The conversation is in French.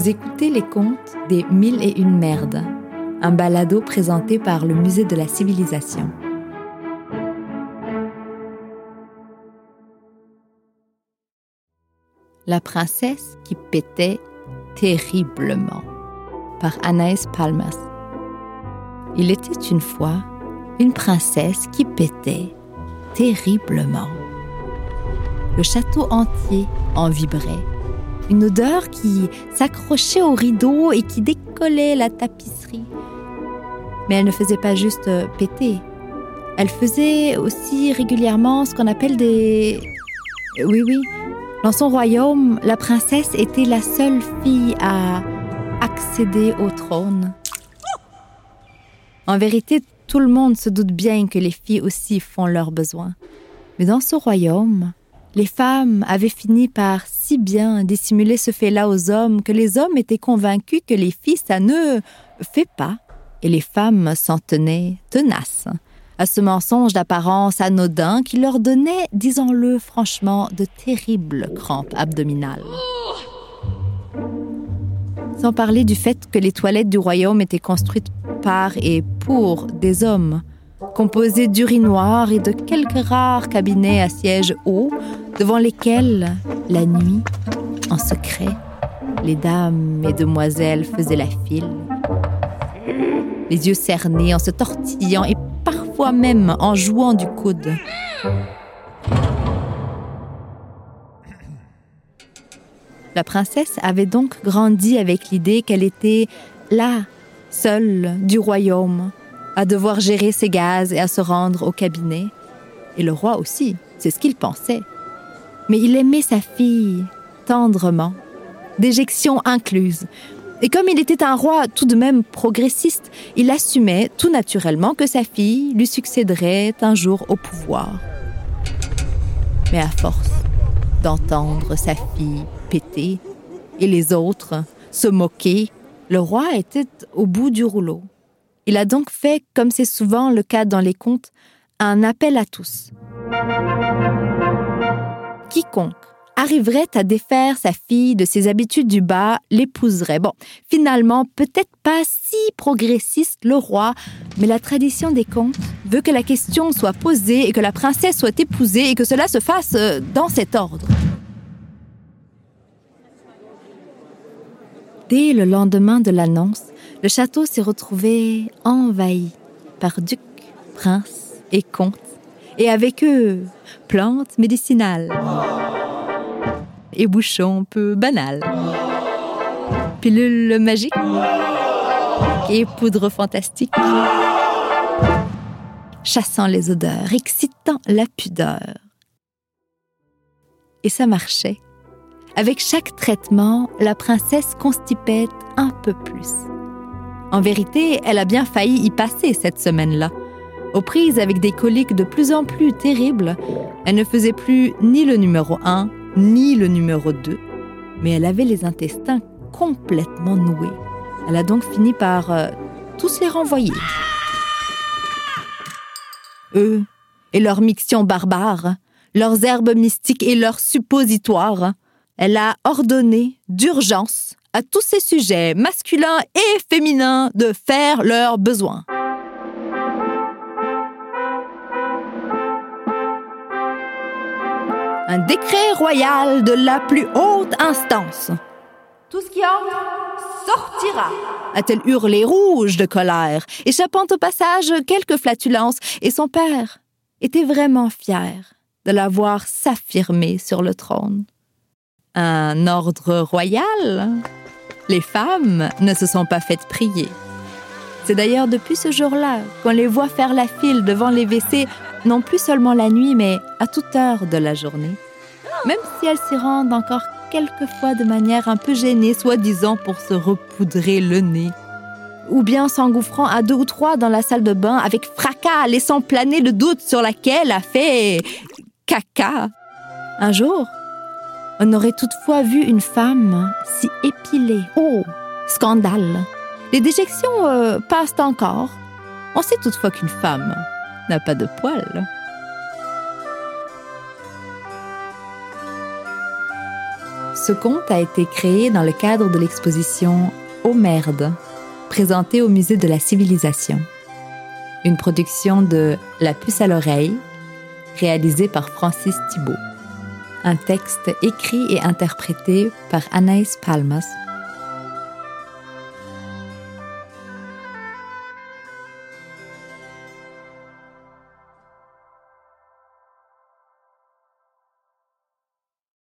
Vous écoutez les contes des Mille et une merdes, un balado présenté par le Musée de la Civilisation. La princesse qui pétait terriblement par Anaïs Palmas. Il était une fois une princesse qui pétait terriblement. Le château entier en vibrait. Une odeur qui s'accrochait aux rideaux et qui décollait la tapisserie. Mais elle ne faisait pas juste péter. Elle faisait aussi régulièrement ce qu'on appelle des... Oui, oui. Dans son royaume, la princesse était la seule fille à accéder au trône. En vérité, tout le monde se doute bien que les filles aussi font leurs besoins. Mais dans ce royaume, les femmes avaient fini par si bien dissimuler ce fait-là aux hommes que les hommes étaient convaincus que les filles, ça ne fait pas. Et les femmes s'en tenaient tenaces à ce mensonge d'apparence anodin qui leur donnait, disons-le franchement, de terribles crampes abdominales. Sans parler du fait que les toilettes du royaume étaient construites par et pour des hommes, composées d'urinoirs et de quelques rares cabinets à sièges hauts, devant lesquels, la nuit, en secret, les dames et demoiselles faisaient la file, les yeux cernés en se tortillant et parfois même en jouant du coude. La princesse avait donc grandi avec l'idée qu'elle était là, seule, du royaume, à devoir gérer ses gaz et à se rendre au cabinet. Et le roi aussi, c'est ce qu'il pensait. Mais il aimait sa fille tendrement, déjection incluse. Et comme il était un roi tout de même progressiste, il assumait tout naturellement que sa fille lui succéderait un jour au pouvoir. Mais à force d'entendre sa fille péter et les autres se moquer, le roi était au bout du rouleau. Il a donc fait, comme c'est souvent le cas dans les contes, un appel à tous. Quiconque arriverait à défaire sa fille de ses habitudes du bas l'épouserait. Bon, finalement, peut-être pas si progressiste le roi, mais la tradition des contes veut que la question soit posée et que la princesse soit épousée et que cela se fasse euh, dans cet ordre. Dès le lendemain de l'annonce, le château s'est retrouvé envahi par ducs, princes et comtes, et avec eux, plantes médicinales et bouchons peu banals, pilules magiques et poudres fantastiques, chassant les odeurs, excitant la pudeur. Et ça marchait. Avec chaque traitement, la princesse constipait un peu plus. En vérité, elle a bien failli y passer cette semaine-là. Aux prises avec des coliques de plus en plus terribles, elle ne faisait plus ni le numéro 1, ni le numéro 2, mais elle avait les intestins complètement noués. Elle a donc fini par euh, tous les renvoyer. Eux et leurs mictions barbares, leurs herbes mystiques et leurs suppositoires, elle a ordonné d'urgence à tous ces sujets masculins et féminins de faire leurs besoins. Un décret royal de la plus haute instance. Tout ce qui entre sortira, a-t-elle hurlé rouge de colère, échappant au passage quelques flatulences, et son père était vraiment fier de la voir s'affirmer sur le trône un ordre royal? Les femmes ne se sont pas faites prier. C'est d'ailleurs depuis ce jour-là qu'on les voit faire la file devant les WC, non plus seulement la nuit, mais à toute heure de la journée. Même si elles s'y rendent encore quelquefois de manière un peu gênée, soi-disant pour se repoudrer le nez. Ou bien s'engouffrant à deux ou trois dans la salle de bain avec fracas, laissant planer le doute sur laquelle a fait caca. Un jour, on aurait toutefois vu une femme si épilée. Oh, scandale. Les déjections euh, passent encore. On sait toutefois qu'une femme pas de poils. Ce conte a été créé dans le cadre de l'exposition Au Merde, présentée au Musée de la Civilisation. Une production de La puce à l'oreille, réalisée par Francis Thibault. Un texte écrit et interprété par Anaïs Palmas